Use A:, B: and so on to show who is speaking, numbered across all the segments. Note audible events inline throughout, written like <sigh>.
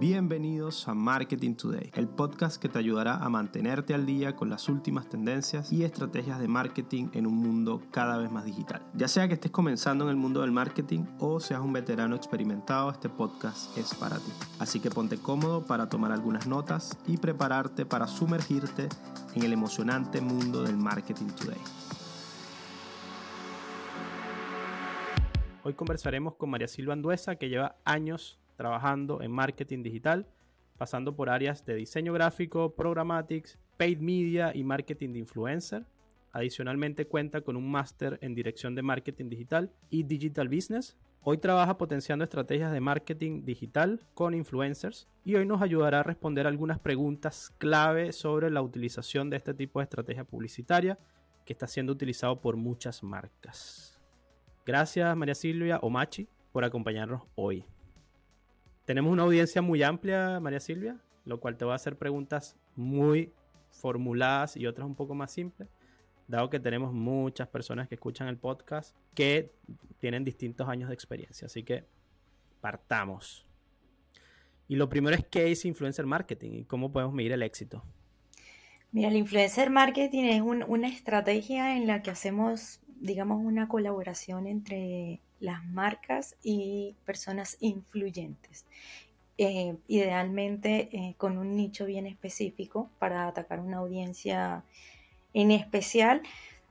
A: Bienvenidos a Marketing Today, el podcast que te ayudará a mantenerte al día con las últimas tendencias y estrategias de marketing en un mundo cada vez más digital. Ya sea que estés comenzando en el mundo del marketing o seas un veterano experimentado, este podcast es para ti. Así que ponte cómodo para tomar algunas notas y prepararte para sumergirte en el emocionante mundo del Marketing Today. Hoy conversaremos con María Silva Anduesa, que lleva años trabajando en marketing digital, pasando por áreas de diseño gráfico, programatics, paid media y marketing de influencer. Adicionalmente cuenta con un máster en dirección de marketing digital y digital business. Hoy trabaja potenciando estrategias de marketing digital con influencers y hoy nos ayudará a responder algunas preguntas clave sobre la utilización de este tipo de estrategia publicitaria que está siendo utilizado por muchas marcas. Gracias María Silvia Omachi por acompañarnos hoy. Tenemos una audiencia muy amplia, María Silvia, lo cual te va a hacer preguntas muy formuladas y otras un poco más simples, dado que tenemos muchas personas que escuchan el podcast que tienen distintos años de experiencia. Así que partamos. Y lo primero es qué es influencer marketing y cómo podemos medir el éxito.
B: Mira, el influencer marketing es una estrategia en la que hacemos, digamos, una colaboración entre las marcas y personas influyentes. Eh, idealmente eh, con un nicho bien específico para atacar una audiencia en especial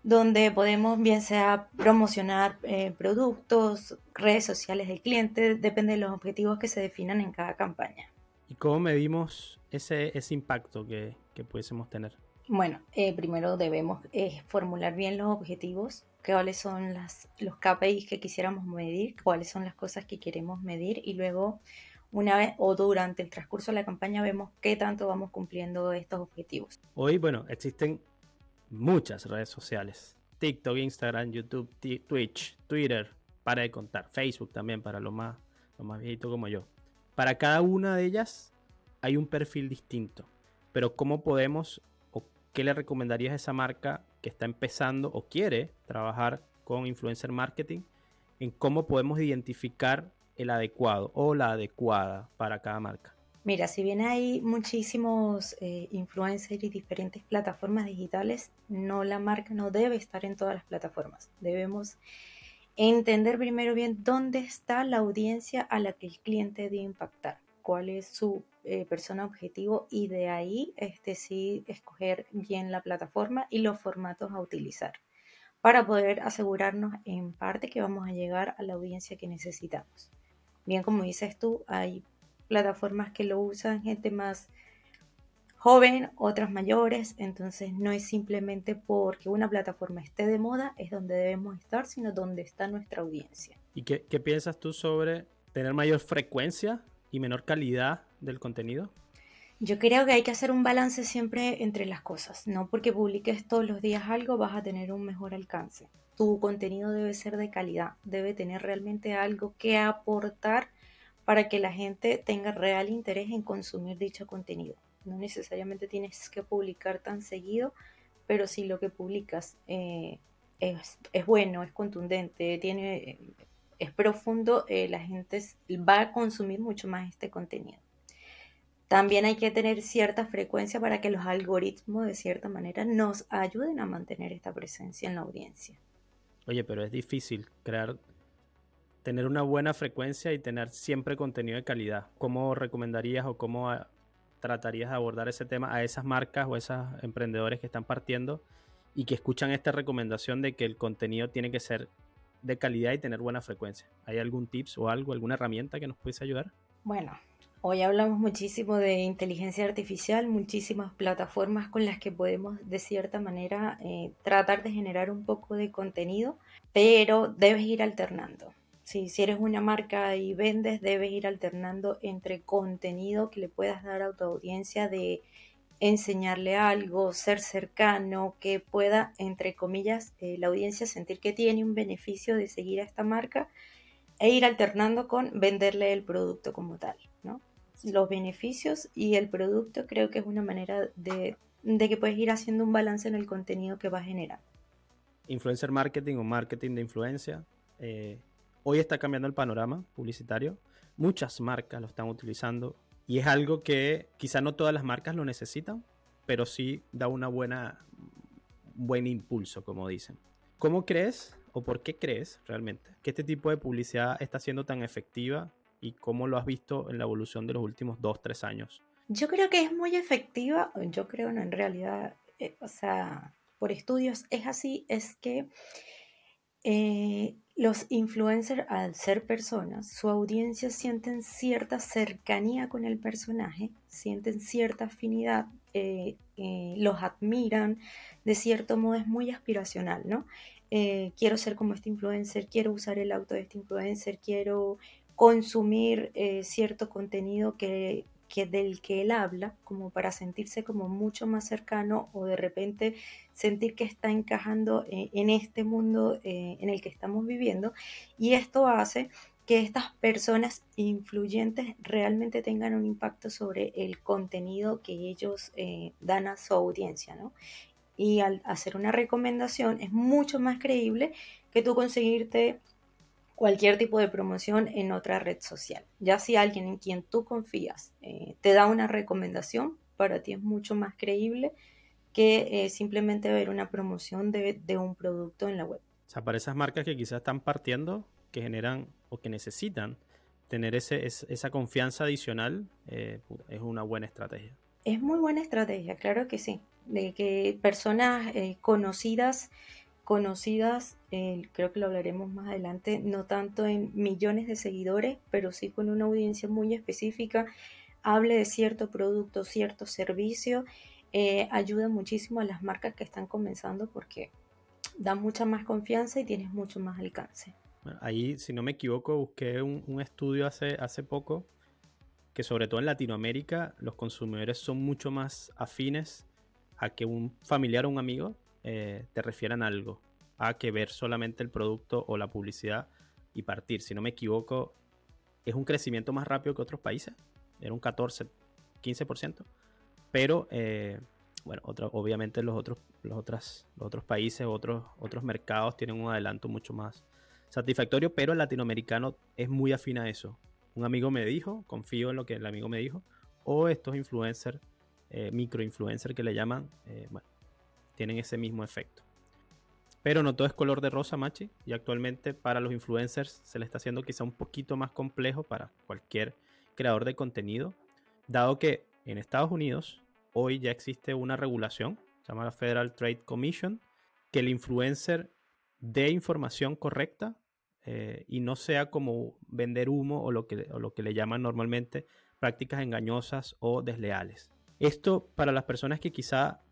B: donde podemos bien sea promocionar eh, productos, redes sociales del cliente, depende de los objetivos que se definan en cada campaña.
A: ¿Y cómo medimos ese, ese impacto que, que pudiésemos tener?
B: Bueno, primero debemos formular bien los objetivos cuáles son las, los KPIs que quisiéramos medir, cuáles son las cosas que queremos medir y luego una vez o durante el transcurso de la campaña vemos qué tanto vamos cumpliendo estos objetivos.
A: Hoy, bueno, existen muchas redes sociales. TikTok, Instagram, YouTube, Twitch, Twitter, para de contar. Facebook también para los más, lo más viejitos como yo. Para cada una de ellas hay un perfil distinto. Pero ¿cómo podemos o qué le recomendarías a esa marca que está empezando o quiere trabajar con influencer marketing en cómo podemos identificar el adecuado o la adecuada para cada marca?
B: Mira, si bien hay muchísimos eh, influencers y diferentes plataformas digitales, no la marca no debe estar en todas las plataformas. Debemos entender primero bien dónde está la audiencia a la que el cliente debe impactar, cuál es su eh, persona objetivo y de ahí este, sí escoger bien la plataforma y los formatos a utilizar para poder asegurarnos en parte que vamos a llegar a la audiencia que necesitamos. Bien, como dices tú, hay plataformas que lo usan gente más joven, otras mayores, entonces no es simplemente porque una plataforma esté de moda, es donde debemos estar, sino donde está nuestra audiencia.
A: ¿Y qué, qué piensas tú sobre tener mayor frecuencia y menor calidad del contenido?
B: Yo creo que hay que hacer un balance siempre entre las cosas. No porque publiques todos los días algo vas a tener un mejor alcance. Tu contenido debe ser de calidad, debe tener realmente algo que aportar para que la gente tenga real interés en consumir dicho contenido. No necesariamente tienes que publicar tan seguido, pero si lo que publicas eh, es, bueno, es contundente, tiene, es profundo, eh, la gente va a consumir mucho más este contenido. También hay que tener cierta frecuencia para que los algoritmos de cierta manera nos ayuden a mantener esta presencia en la audiencia.
A: Oye, pero es difícil crear, tener una buena frecuencia y tener siempre contenido de calidad. ¿Cómo recomendarías o cómo ah, tratarías de abordar ese tema a esas marcas o esos emprendedores que están partiendo y que escuchan esta recomendación de que el contenido tiene que ser de calidad y tener buena frecuencia? ¿Hay algún tips o algo, alguna herramienta que nos pudiese ayudar?
B: Bueno, Hoy hablamos muchísimo de inteligencia artificial, muchísimas plataformas con las que podemos de cierta manera eh, tratar de generar un poco de contenido, pero debes ir alternando. Si, eres una marca y vendes, debes ir alternando entre contenido que le puedas dar a tu audiencia de enseñarle algo, ser cercano, que pueda, entre comillas, eh, la audiencia sentir que tiene un beneficio de seguir a esta marca e ir alternando con venderle el producto como tal, ¿no? los beneficios y el producto creo que es una manera de, que puedes ir haciendo un balance en el contenido que va a generar.
A: Influencer marketing o marketing de influencia. Eh, hoy está cambiando el panorama publicitario. Muchas marcas lo están utilizando Y es algo que quizá no todas las marcas lo necesitan, pero sí da una buena buen impulso, como dicen. ¿Cómo crees o por qué crees realmente que este tipo de publicidad está siendo tan efectiva y cómo lo has visto en la evolución de los últimos dos, tres años?
B: Yo creo que es muy efectiva, yo creo no, en realidad, eh, o sea, por estudios es así, es que eh, los influencers, al ser personas, su audiencia sienten cierta cercanía con el personaje, sienten cierta afinidad, eh, eh, los admiran, de cierto modo es muy aspiracional, ¿no? quiero ser como este influencer, quiero usar el auto de este influencer, quiero consumir cierto contenido que que del que él habla, como para sentirse como mucho más cercano o de repente sentir que está encajando eh, en este mundo eh, en el que estamos viviendo. Y esto hace que estas personas influyentes realmente tengan un impacto sobre el contenido que ellos eh, dan a su audiencia, ¿no? Y al hacer una recomendación es mucho más creíble que tú conseguirte cualquier tipo de promoción en otra red social. Ya si alguien en quien tú confías eh, te da una recomendación, para ti es mucho más creíble que eh, simplemente ver una promoción de, un producto en la web.
A: O sea, para esas marcas que quizás están partiendo, que generan o que necesitan tener ese, esa confianza adicional, eh, es una buena estrategia.
B: Es muy buena estrategia, claro que sí. De que personas conocidas conocidas, eh, creo que lo hablaremos más adelante, no tanto en millones de seguidores, pero sí con una audiencia muy específica, hable de cierto producto, cierto servicio, eh, ayuda muchísimo a las marcas que están comenzando porque da mucha más confianza y tienes mucho más alcance.
A: ahí, si no me equivoco, busqué un, un estudio hace, hace poco que sobre todo en Latinoamérica los consumidores son mucho más afines a que un familiar o un amigo eh, te refieran a algo, a que ver solamente el producto o la publicidad y partir. Si no me equivoco, es un crecimiento más rápido que otros países, era un 14, 15%, pero eh, bueno, obviamente los otros, los, otras, los otros países, otros, otros mercados tienen un adelanto mucho más satisfactorio, pero el latinoamericano es muy afín a eso. Un amigo me dijo, confío en lo que el amigo me dijo, o estos influencers, eh, microinfluencers que le llaman, bueno, tienen ese mismo efecto. Pero no todo es color de rosa, Machi, y actualmente para los influencers se le está haciendo quizá un poquito más complejo para cualquier creador de contenido, dado que en Estados Unidos hoy ya existe una regulación, se llama la Federal Trade Commission, que el influencer dé información correcta eh, y no sea como vender humo o lo, que, o lo que le llaman normalmente prácticas engañosas o desleales. Esto para las personas que quizá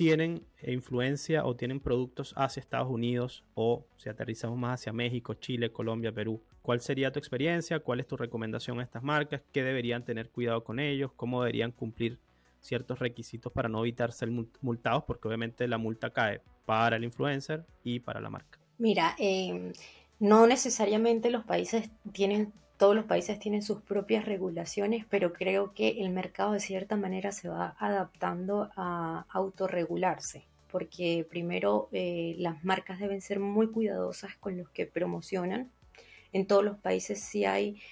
A: tienen influencia o tienen productos hacia Estados Unidos o si aterrizamos más hacia México, Chile, Colombia, Perú. ¿Cuál sería tu experiencia? ¿Cuál es tu recomendación a estas marcas? ¿Qué deberían tener cuidado con ellos? ¿Cómo deberían cumplir ciertos requisitos para no evitar ser multados? Porque obviamente la multa cae para el influencer y para la marca.
B: Mira, em, no necesariamente los países tienen todos los países tienen sus propias regulaciones, pero creo que el mercado de cierta manera se va adaptando a autorregularse, porque primero eh, las marcas deben ser muy cuidadosas con los que promocionan. En todos los países sí hay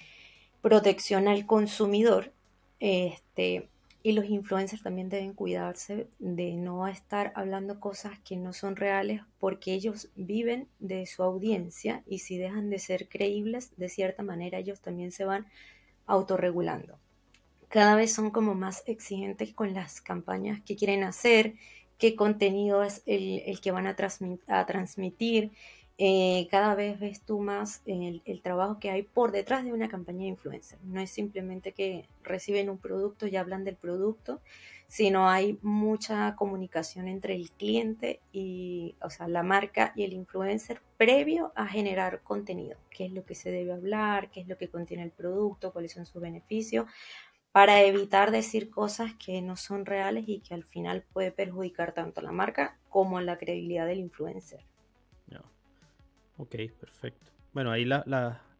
B: protección al consumidor. Este, y los influencers también deben cuidarse de no estar hablando cosas que no son reales porque ellos viven de su audiencia y si dejan de ser creíbles, de cierta manera ellos también se van autorregulando. Cada vez son como más exigentes con las campañas que quieren hacer, qué contenido es el, que van a, a transmitir, eh, cada vez ves tú más el, trabajo que hay por detrás de una campaña de influencer. No es simplemente que reciben un producto y hablan del producto, sino hay mucha comunicación entre el cliente y, o sea, la marca y el influencer previo a generar contenido. ¿Qué es lo que se debe hablar? ¿Qué es lo que contiene el producto? ¿Cuáles son sus beneficios? Para evitar decir cosas que no son reales y que al final puede perjudicar tanto a la marca como a la credibilidad del influencer.
A: Ok, perfecto. Bueno, ahí las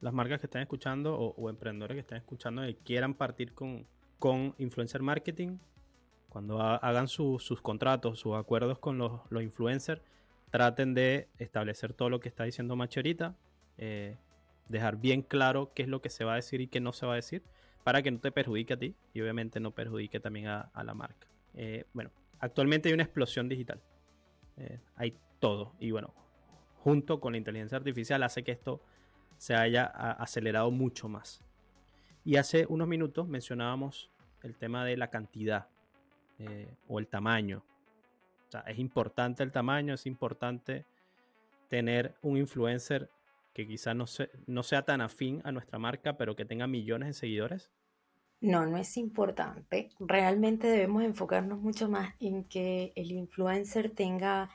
A: marcas que están escuchando o, emprendedores que están escuchando y quieran partir con, con influencer marketing, cuando hagan sus contratos, sus acuerdos con los, influencers, traten de establecer todo lo que está diciendo Machi ahorita, eh, dejar bien claro qué es lo que se va a decir y qué no se va a decir, para que no te perjudique a ti y obviamente no perjudique también a, la marca. Eh, bueno, actualmente hay una explosión digital. Eh, hay todo. Y bueno, junto con la inteligencia artificial hace que esto se haya acelerado mucho más. Y hace unos minutos mencionábamos el tema de la cantidad eh, o el tamaño. O sea, es importante el tamaño, es importante tener un influencer que quizá no, no sea tan afín a nuestra marca, pero que tenga millones de seguidores.
B: No, no es importante. Realmente debemos enfocarnos mucho más en que el influencer tenga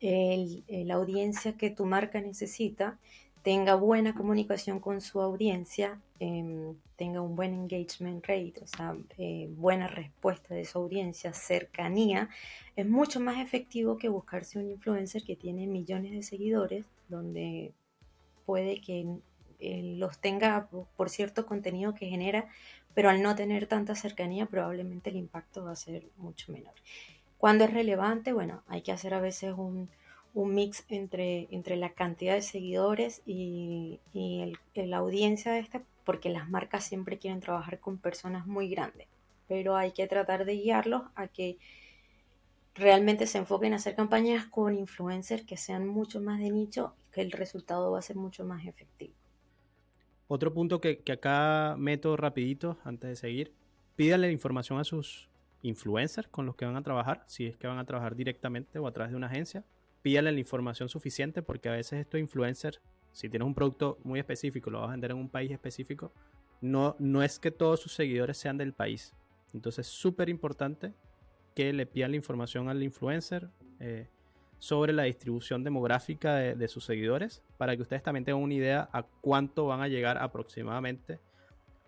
B: la audiencia que tu marca necesita, tenga buena comunicación con su audiencia, em, tenga un buen engagement rate, o sea, eh, buena respuesta de su audiencia, cercanía, es mucho más efectivo que buscarse un influencer que tiene millones de seguidores, donde puede que eh, los tenga por cierto contenido que genera, pero al no tener tanta cercanía probablemente el impacto va a ser mucho menor. Cuando es relevante? Bueno, hay que hacer a veces un, mix entre, entre la cantidad de seguidores y, la audiencia de este, porque las marcas siempre quieren trabajar con personas muy grandes, pero hay que tratar de guiarlos a que realmente se enfoquen a hacer campañas con influencers que sean mucho más de nicho, que el resultado va a ser mucho más efectivo.
A: Otro punto que, que acá meto rapidito antes de seguir, pídanle información a sus influencers con los que van a trabajar, si es que van a trabajar directamente o a través de una agencia. Pídale la información suficiente porque a veces estos influencers, si tienes un producto muy específico, lo vas a vender en un país específico, no, no es que todos sus seguidores sean del país. Entonces es súper importante que le pidan la información al influencer eh, sobre la distribución demográfica de, sus seguidores para que ustedes también tengan una idea a cuánto van a llegar aproximadamente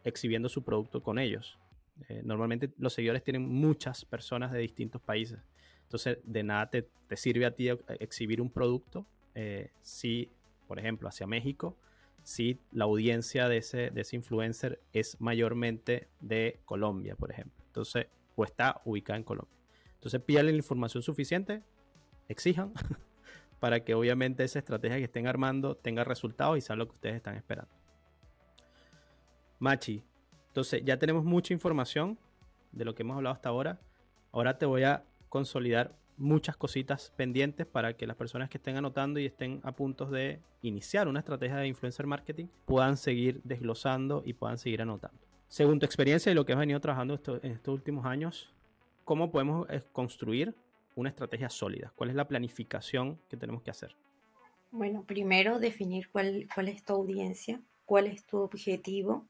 A: exhibiendo su producto con ellos. Eh, normalmente los seguidores tienen muchas personas de distintos países. Entonces, de nada te, sirve a ti exhibir un producto eh, si, por ejemplo, hacia México, si la audiencia de ese, de ese influencer es mayormente de Colombia, por ejemplo. Entonces, o está ubicada en Colombia. Entonces, pídale la información suficiente, exijan, <laughs> para que obviamente esa estrategia que estén armando tenga resultados y sea lo que ustedes están esperando. Machi, entonces ya tenemos mucha información de lo que hemos hablado hasta ahora. Ahora te voy a consolidar muchas cositas pendientes para que las personas que estén anotando y estén a punto de iniciar una estrategia de influencer marketing puedan seguir desglosando y puedan seguir anotando. Según tu experiencia y lo que has venido trabajando en estos últimos años, ¿cómo podemos eh, construir una estrategia sólida? ¿Cuál es la planificación que tenemos que hacer?
B: Bueno, primero definir cuál, cuál es tu audiencia, cuál es tu objetivo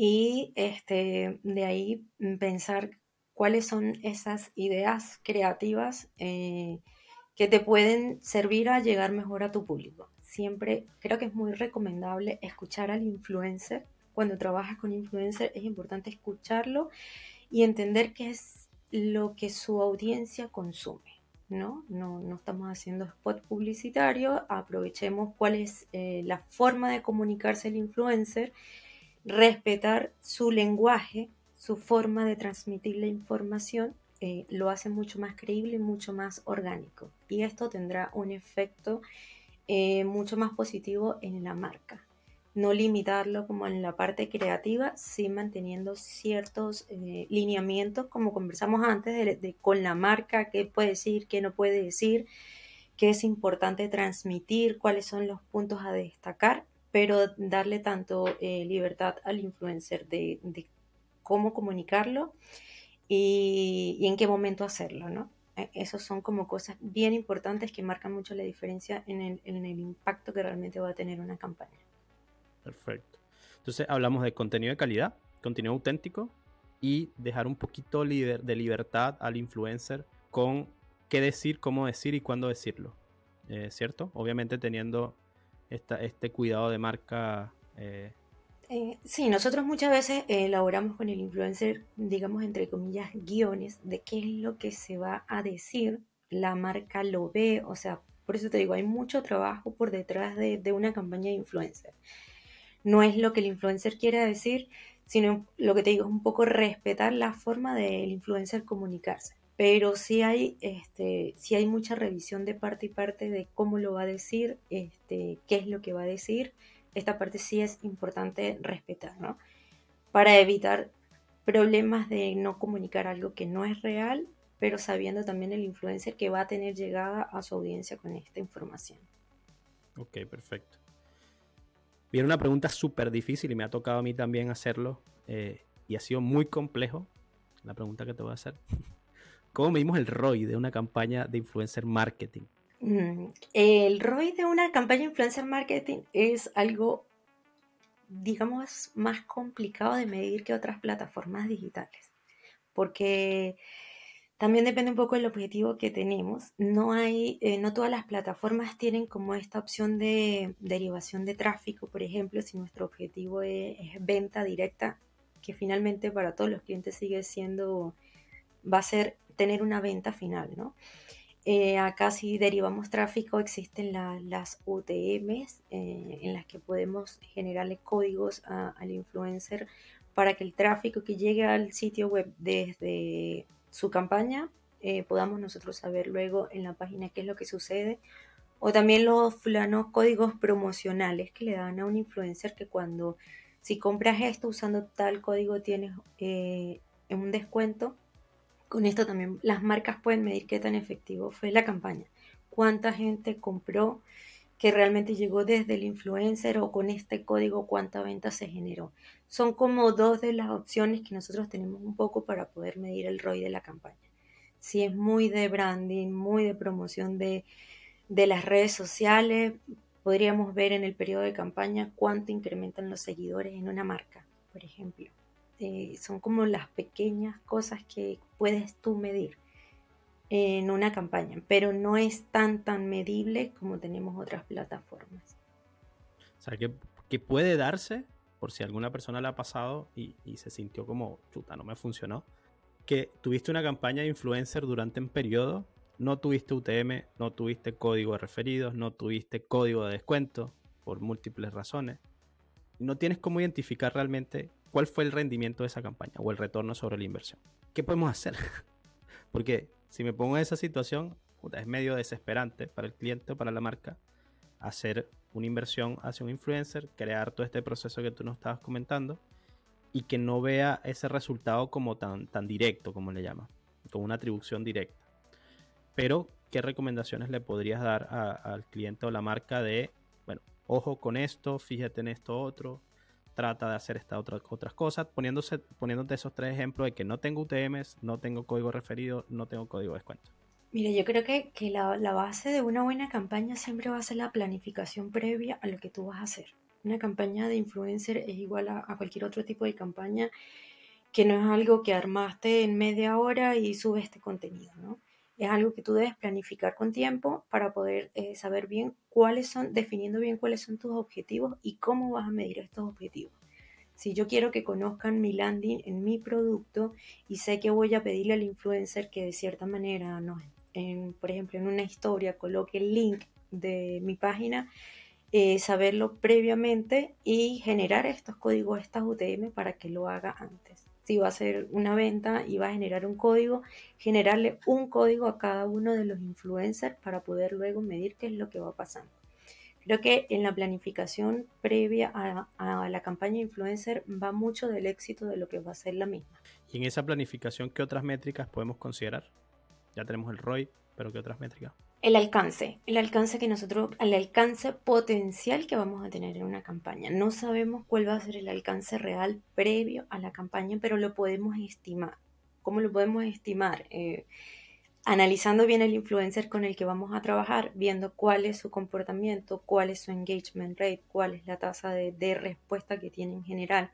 B: y este, de ahí pensar cuáles son esas ideas creativas eh, que te pueden servir a llegar mejor a tu público. Siempre creo que es muy recomendable escuchar al influencer. Cuando trabajas con influencer es importante escucharlo y entender qué es lo que su audiencia consume. ¿no? No, no estamos haciendo spot publicitario, aprovechemos cuál es eh, la forma de comunicarse el influencer respetar su lenguaje, su forma de transmitir la información, eh, lo hace mucho más creíble y mucho más orgánico. Y esto tendrá un efecto eh, mucho más positivo en la marca. No limitarlo como en la parte creativa, sí manteniendo ciertos eh, lineamientos, como conversamos antes, de, con la marca, qué puede decir, qué no puede decir, qué es importante transmitir, cuáles son los puntos a destacar pero darle tanto eh, libertad al influencer de, cómo comunicarlo y, en qué momento hacerlo, ¿no? E, Esas son como cosas bien importantes que marcan mucho la diferencia en el, en el impacto que realmente va a tener una campaña.
A: Perfecto. Entonces hablamos de contenido de calidad, contenido auténtico y dejar un poquito de libertad al influencer con qué decir, cómo decir y cuándo decirlo. Eh, ¿Cierto? Obviamente teniendo este cuidado de marca?
B: Eh? Eh, sí, nosotros muchas veces elaboramos con el influencer, digamos, entre comillas, guiones de qué es lo que se va a decir, la marca lo ve, o sea, por eso te digo, hay mucho trabajo por detrás de, de una campaña de influencer. No es lo que el influencer quiere decir, sino lo que te digo es un poco respetar la forma del influencer comunicarse pero sí hay, este, sí hay mucha revisión de parte y parte de cómo lo va a decir, este, qué es lo que va a decir. Esta parte sí es importante respetar, ¿no? Para evitar problemas de no comunicar algo que no es real, pero sabiendo también el influencer que va a tener llegada a su audiencia con esta información.
A: Ok, perfecto. Viene una pregunta súper difícil y me ha tocado a mí también hacerlo eh, y ha sido muy complejo la pregunta que te voy a hacer. ¿Cómo medimos el ROI de una campaña de influencer marketing?
B: Mm, el ROI de una campaña de influencer marketing es algo, digamos, más complicado de medir que otras plataformas digitales, porque también depende un poco del objetivo que tenemos. No hay, eh, no todas las plataformas tienen como esta opción de derivación de tráfico, por ejemplo, si nuestro objetivo es, venta directa, que finalmente para todos los clientes sigue siendo, va a ser tener una venta final, ¿no? Eh, acá si derivamos tráfico existen las UTMs eh, en las que podemos generarle códigos al influencer para que el tráfico que llegue al sitio web desde su campaña eh, podamos nosotros saber luego en la página qué es lo que sucede. O también los códigos promocionales que le dan a un influencer que cuando si compras esto usando tal código tienes un descuento con esto también las marcas pueden medir qué tan efectivo fue la campaña, cuánta gente compró que realmente llegó desde el influencer o con este código cuánta venta se generó. Son como dos de las opciones que nosotros tenemos un poco para poder medir el ROI de la campaña. Si es muy de branding, muy de promoción de, de las redes sociales, podríamos ver en el periodo de campaña cuánto incrementan los seguidores en una marca, por ejemplo. Eh, son como las pequeñas cosas que puedes tú medir en una campaña, pero no es tan tan medible como tenemos otras plataformas.
A: O sea, que, puede darse, por si alguna persona le ha pasado y, se sintió como, chuta, no me funcionó, que tuviste una campaña de influencer durante un periodo, no tuviste UTM, no tuviste código de referidos, no tuviste código de descuento, por múltiples razones. No tienes cómo identificar realmente cuál fue el rendimiento de esa campaña o el retorno sobre la inversión. ¿Qué podemos hacer? <laughs> Porque si me pongo en esa situación, es medio desesperante para el cliente o para la marca hacer una inversión hacia un influencer, crear todo este proceso que tú nos estabas comentando y que no vea ese resultado como tan, tan directo, como le llama, como una atribución directa. Pero, ¿qué recomendaciones le podrías dar al cliente o la marca de, bueno, ojo con esto, fíjate en esto otro, trata de hacer estas otras, otras cosas, poniéndose, poniéndote esos tres ejemplos de que no tengo UTMs, no tengo código referido, no tengo código de descuento.
B: Mire, yo creo que, que la, la, base de una buena campaña siempre va a ser la planificación previa a lo que tú vas a hacer. Una campaña de influencer es igual a, a cualquier otro tipo de campaña que no es algo que armaste en media hora y subes este contenido, ¿no? Es algo que tú debes planificar con tiempo para poder eh, saber bien cuáles son, definiendo bien cuáles son tus objetivos y cómo vas a medir estos objetivos. Si yo quiero que conozcan mi landing en mi producto y sé que voy a pedirle al influencer que de cierta manera, no, por ejemplo, en una historia coloque el link de mi página, eh, saberlo previamente y generar estos códigos, estas UTM para que lo haga antes si va a ser una venta y va a generar un código, generarle un código a cada uno de los influencers para poder luego medir qué es lo que va pasando. Creo que en la planificación previa a, la campaña influencer va mucho del éxito de lo que va a ser la misma.
A: Y en esa planificación, ¿qué otras métricas podemos considerar? Ya tenemos el ROI, pero ¿qué otras métricas?
B: El alcance, el alcance que nosotros, el alcance potencial que vamos a tener en una campaña. No sabemos cuál va a ser el alcance real previo a la campaña, pero lo podemos estimar. ¿Cómo lo podemos estimar? Eh, analizando bien el influencer con el que vamos a trabajar, viendo cuál es su comportamiento, cuál es su engagement rate, cuál es la tasa de, de respuesta que tiene en general,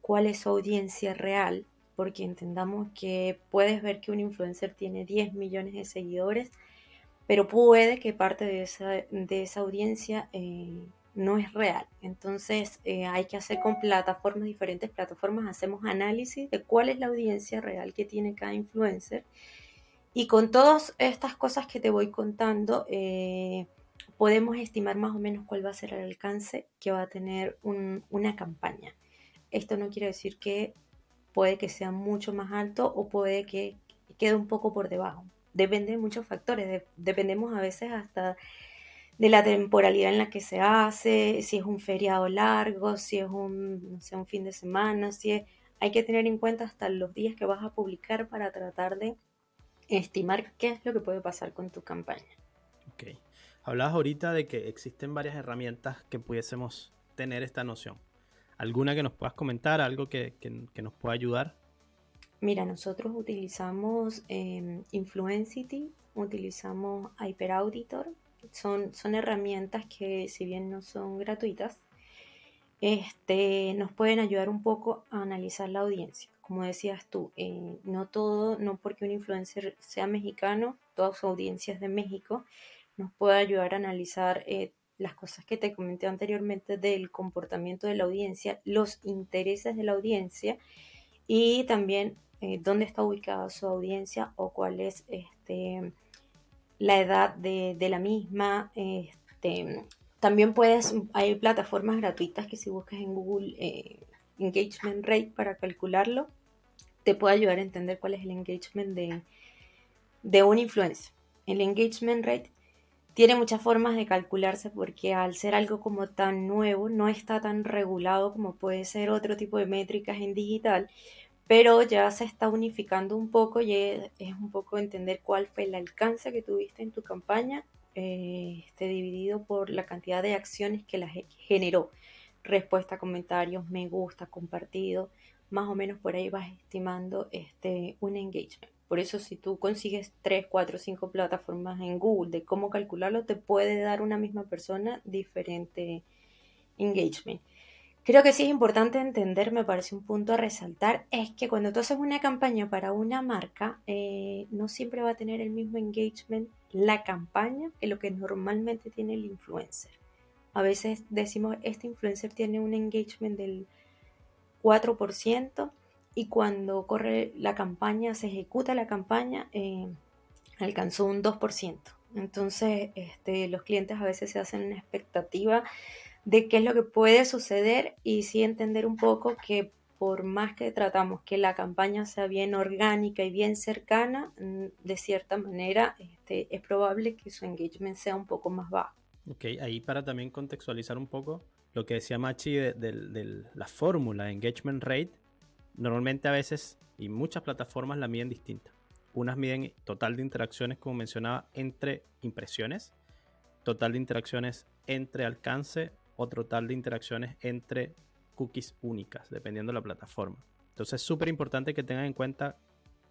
B: cuál es su audiencia real, porque entendamos que puedes ver que un influencer tiene 10 millones de seguidores, pero puede que parte de esa, de esa audiencia eh, no es real. Entonces eh, hay que hacer con plataformas, diferentes plataformas, hacemos análisis de cuál es la audiencia real que tiene cada influencer. Y con todas estas cosas que te voy contando, eh, podemos estimar más o menos cuál va a ser el alcance que va a tener una campaña. Esto no quiere decir que puede que sea mucho más alto o puede que quede un poco por debajo depende de muchos factores. dependemos a veces hasta de la temporalidad en la que se hace, si es un feriado largo, si es un, no sé, un fin de semana, si es, hay que tener en cuenta hasta los días que vas a publicar para tratar de estimar qué es lo que puede pasar con tu campaña.
A: Ok. Hablabas ahorita de que existen varias herramientas que pudiésemos tener esta noción. ¿Alguna que nos puedas comentar? ¿Algo que, nos pueda ayudar?
B: Mira, nosotros utilizamos eh, Influencity, utilizamos HyperAuditor. Son, son herramientas que si bien no son gratuitas, este, nos pueden ayudar un poco a analizar la audiencia. Como decías tú, eh, no todo, no porque un influencer sea mexicano, toda su audiencia es de México, nos puede ayudar a analizar eh, las cosas que te comenté anteriormente del comportamiento de la audiencia, los intereses de la audiencia y también eh, dónde está ubicada su audiencia o cuál es este, la edad de, la misma. Este, también puedes, hay plataformas gratuitas que si buscas en Google eh, Engagement Rate para calcularlo, te puede ayudar a entender cuál es el engagement de, de un influencer. El engagement rate tiene muchas formas de calcularse porque al ser algo como tan nuevo no está tan regulado como puede ser otro tipo de métricas en digital, pero ya se está unificando un poco y es, un poco entender cuál fue el alcance que tuviste en tu campaña, eh, este, dividido por la cantidad de acciones que la generó. Respuesta, comentarios, me gusta, compartido, más o menos por ahí vas estimando este, un engagement. Por eso si tú consigues 3, 4, 5 plataformas en Google de cómo calcularlo, te puede dar una misma persona diferente engagement. Creo que sí es importante entender, me parece un punto a resaltar, es que cuando tú haces una campaña para una marca, eh, no siempre va a tener el mismo engagement la campaña que lo que normalmente tiene el influencer. A veces decimos, este influencer tiene un engagement del 4%, y cuando corre la campaña, se ejecuta la campaña, eh, alcanzó un 2%. Entonces, este, los clientes a veces se hacen una expectativa de qué es lo que puede suceder y sí entender un poco que por más que tratamos que la campaña sea bien orgánica y bien cercana, mm, de cierta manera este, es probable que su engagement sea un poco más bajo.
A: Ok, ahí para también contextualizar un poco lo que decía Machi de, de la fórmula engagement rate, Normalmente a veces y muchas plataformas la miden distinta. Unas miden total de interacciones, como mencionaba, entre impresiones, total de interacciones entre alcance o total de interacciones entre cookies únicas, dependiendo de la plataforma. Entonces es súper importante que tengan en cuenta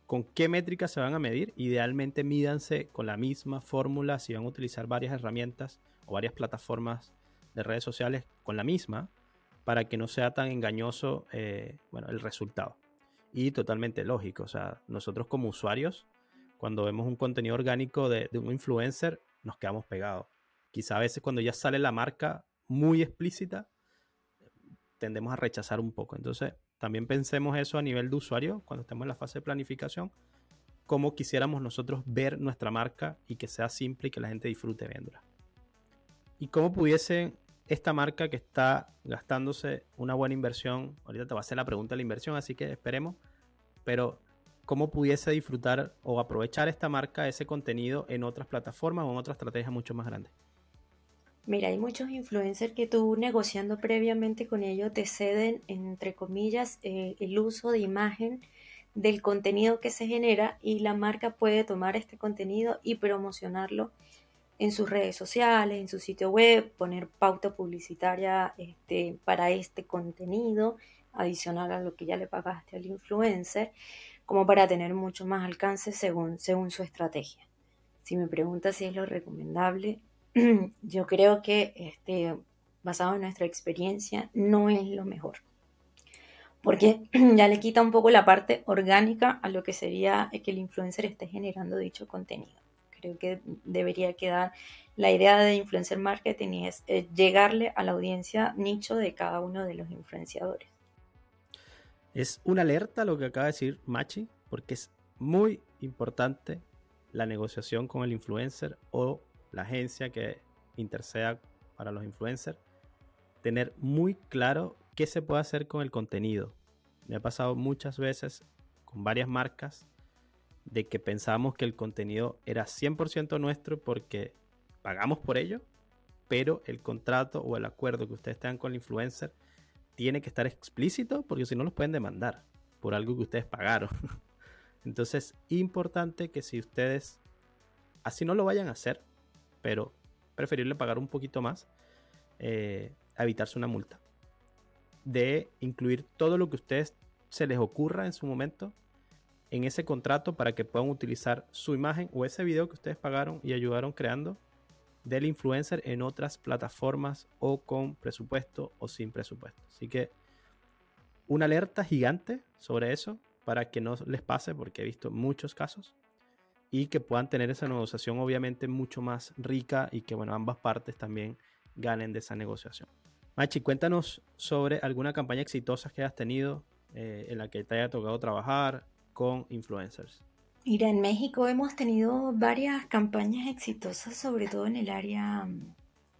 A: con qué métricas se van a medir. Idealmente mídanse con la misma fórmula si van a utilizar varias herramientas o varias plataformas de redes sociales con la misma para que no sea tan engañoso eh, bueno, el resultado. Y totalmente lógico, o sea, nosotros como usuarios, cuando vemos un contenido orgánico de, un influencer, nos quedamos pegados. Quizá a veces cuando ya sale la marca muy explícita, tendemos a rechazar un poco. Entonces, también pensemos eso a nivel de usuario, cuando estemos en la fase de planificación, cómo quisiéramos nosotros ver nuestra marca y que sea simple y que la gente disfrute viéndola. Y cómo pudiesen esta marca que está gastándose una buena inversión, ahorita te va a hacer la pregunta de la inversión, así que esperemos, pero ¿cómo pudiese disfrutar o aprovechar esta marca, ese contenido en otras plataformas o en otra estrategia mucho más grande?
B: Mira, hay muchos influencers que tú negociando previamente con ellos te ceden, entre comillas, eh, el uso de imagen del contenido que se genera y la marca puede tomar este contenido y promocionarlo en sus redes sociales, en su sitio web, poner pauta publicitaria este, para este contenido, adicional a lo que ya le pagaste al influencer, como para tener mucho más alcance según, según su estrategia. Si me preguntas si es lo recomendable, <clears throat> yo creo que este, basado en nuestra experiencia no es lo mejor. Porque <clears throat> ya le quita un poco la parte orgánica a lo que sería que el influencer esté generando dicho contenido creo que debería quedar la idea de influencer marketing y es llegarle a la audiencia nicho de cada uno de los influenciadores.
A: Es una alerta lo que acaba de decir Machi, porque es muy importante la negociación con el influencer o la agencia que interceda para los influencers. Tener muy claro qué se puede hacer con el contenido. Me ha pasado muchas veces con varias marcas de que pensábamos que el contenido era 100% nuestro porque pagamos por ello, pero el contrato o el acuerdo que ustedes tengan con el influencer tiene que estar explícito porque si no los pueden demandar. por algo que ustedes pagaron. <laughs> Entonces, importante que si ustedes, así no lo vayan a hacer, pero preferible pagar un poquito más, eh, evitarse una multa. De incluir todo lo que a ustedes se les ocurra en su momento en ese contrato para que puedan utilizar su imagen o ese video que ustedes pagaron y ayudaron creando del influencer en otras plataformas o con presupuesto o sin presupuesto. Así que una alerta gigante sobre eso para que no les pase porque he visto muchos casos y que puedan tener esa negociación obviamente mucho más rica y que bueno, ambas partes también ganen de esa negociación. Machi, cuéntanos sobre alguna campaña exitosa que hayas tenido eh, en la que te haya tocado trabajar con influencers.
B: Mira, en México hemos tenido varias campañas exitosas, sobre todo en el área mm,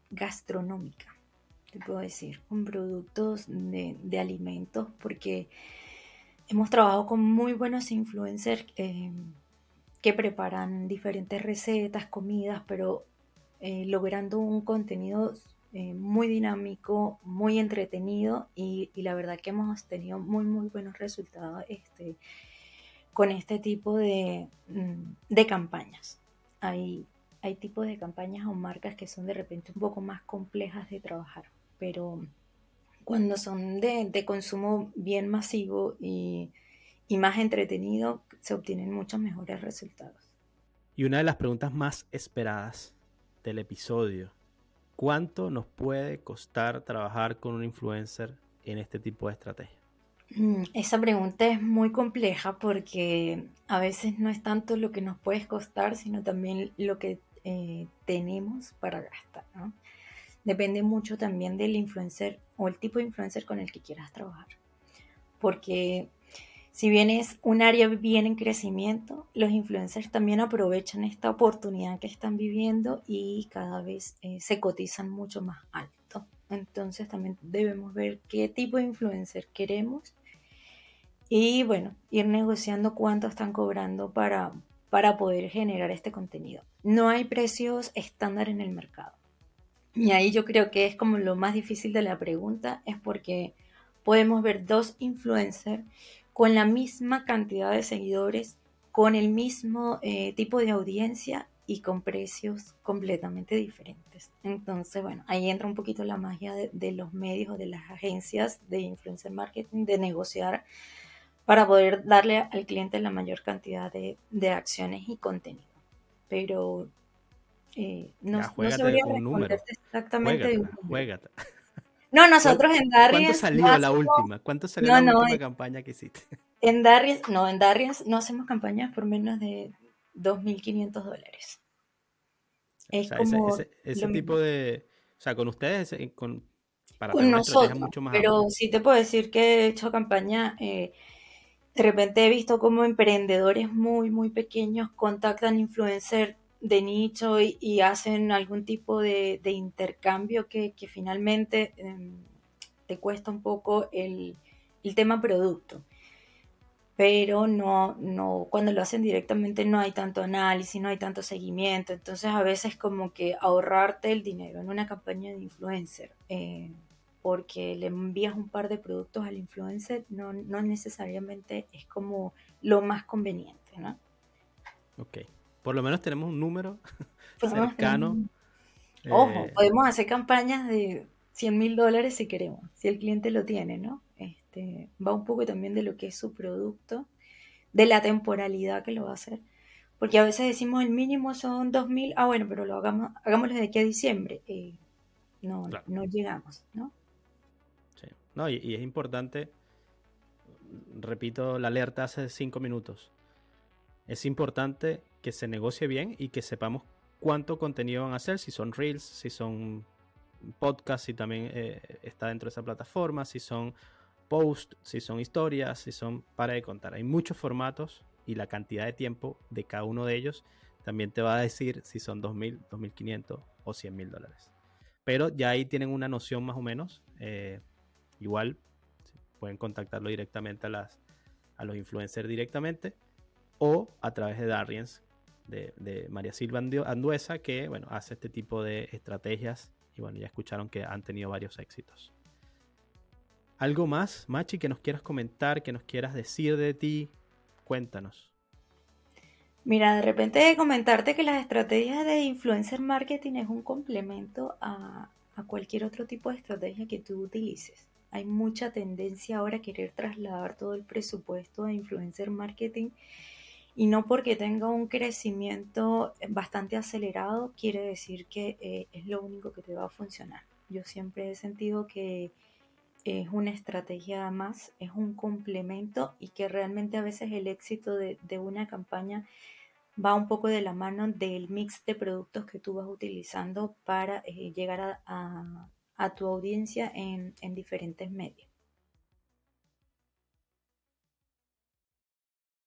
B: gastronómica, te puedo decir, con productos de, alimentos, porque hemos trabajado con muy buenos influencers em, que preparan diferentes recetas, comidas, pero eh, logrando un contenido eh, muy dinámico, muy entretenido y, la verdad que hemos tenido muy, muy buenos resultados este, con este tipo de, mm, de campañas. Hay, hay tipos de campañas o marcas que son de repente un poco más complejas de trabajar, pero cuando son de, de consumo bien masivo y, y más entretenido, se obtienen muchos mejores resultados.
A: Y una de las preguntas más esperadas del episodio, ¿cuánto nos puede costar trabajar con un influencer en este tipo de estrategia?
B: Mm, esa pregunta es muy compleja porque a veces no es tanto lo que nos puede costar, sino también lo que eh, tenemos para gastar. Depende mucho también del influencer o el tipo de influencer con el que quieras trabajar. Porque si bien es un área bien en crecimiento, los influencers también aprovechan esta oportunidad que están viviendo y cada vez eh, se cotizan mucho más alto. Entonces también debemos ver qué tipo de influencer queremos y bueno, ir negociando cuánto están cobrando para, para poder generar este contenido. No hay precios estándar en el mercado. Y ahí yo creo que es como lo más difícil de la pregunta, es porque podemos ver dos influencers con la misma cantidad de seguidores, con el mismo eh, tipo de audiencia y con precios completamente diferentes. Entonces, bueno, ahí entra un poquito la magia de, los medios o de las agencias de influencer marketing, de negociar para poder darle al cliente la mayor cantidad de, acciones y contenido. Pero eh, no, no sabría responderte exactamente de un no, nosotros en Darien.
A: ¿Cuánto salió la última? ¿Cuánto salió la última campaña que hiciste? <laughs>
B: En Darien, no, en Darien no hacemos campañas por menos de 2.500 dólares.
A: Es como ese, tipo de. O sea, con ustedes, con,
B: para con nosotros, mucho más. Pero sí te puedo decir que he hecho campaña. Eh, de repente he visto como emprendedores muy, muy pequeños contactan influencers de nicho y, hacen algún tipo de, intercambio que, finalmente em, te cuesta un poco el, tema producto. Pero no, no, cuando lo hacen directamente no hay tanto análisis, no hay tanto seguimiento. Entonces a veces como que ahorrarte el dinero en una campaña de influencer, eh, porque le envías un par de productos al influencer, no, no necesariamente es como lo más conveniente, ¿no?
A: Ok por lo menos tenemos un número <laughs> cercano.
B: Ojo, eh, podemos hacer campañas de 100 mil dólares si queremos, si el cliente lo tiene, ¿no? Este, va un poco también de lo que es su producto, de la temporalidad que lo va a hacer. Porque a veces decimos el mínimo son 2 mil, ah, bueno, pero lo hagamos, hagámoslo de aquí a diciembre. Eh, no, no llegamos, ¿no?
A: Sí. No, y, y es importante, repito la alerta hace 5 minutos es importante que se negocie bien y que sepamos cuánto contenido van a hacer, si son reels, si son podcasts, si también eh, está dentro de esa plataforma, si son posts, si son historias, si son para de contar. Hay muchos formatos y la cantidad de tiempo de cada uno de ellos también te va a decir si son 2.000, 2.500 o 100.000 dólares. Pero ya ahí tienen una noción más o menos. Eh, igual pueden contactarlo directamente a, las, a los influencers directamente o a través de Darriens, de, María Silva Anduesa, que bueno, hace este tipo de estrategias y bueno, ya escucharon que han tenido varios éxitos. ¿Algo más, Machi, que nos quieras comentar, que nos quieras decir de ti? Cuéntanos.
B: Mira, de repente comentarte que las estrategias de influencer marketing es un complemento a, a cualquier otro tipo de estrategia que tú utilices. Hay mucha tendencia ahora a querer trasladar todo el presupuesto de influencer marketing y no porque tenga un crecimiento bastante acelerado quiere decir que eh, es lo único que te va a funcionar. Yo siempre he sentido que es una estrategia más, es un complemento y que realmente a veces el éxito de, una campaña va un poco de la mano del mix de productos que tú vas utilizando para eh, llegar a, tu audiencia en, en diferentes medios.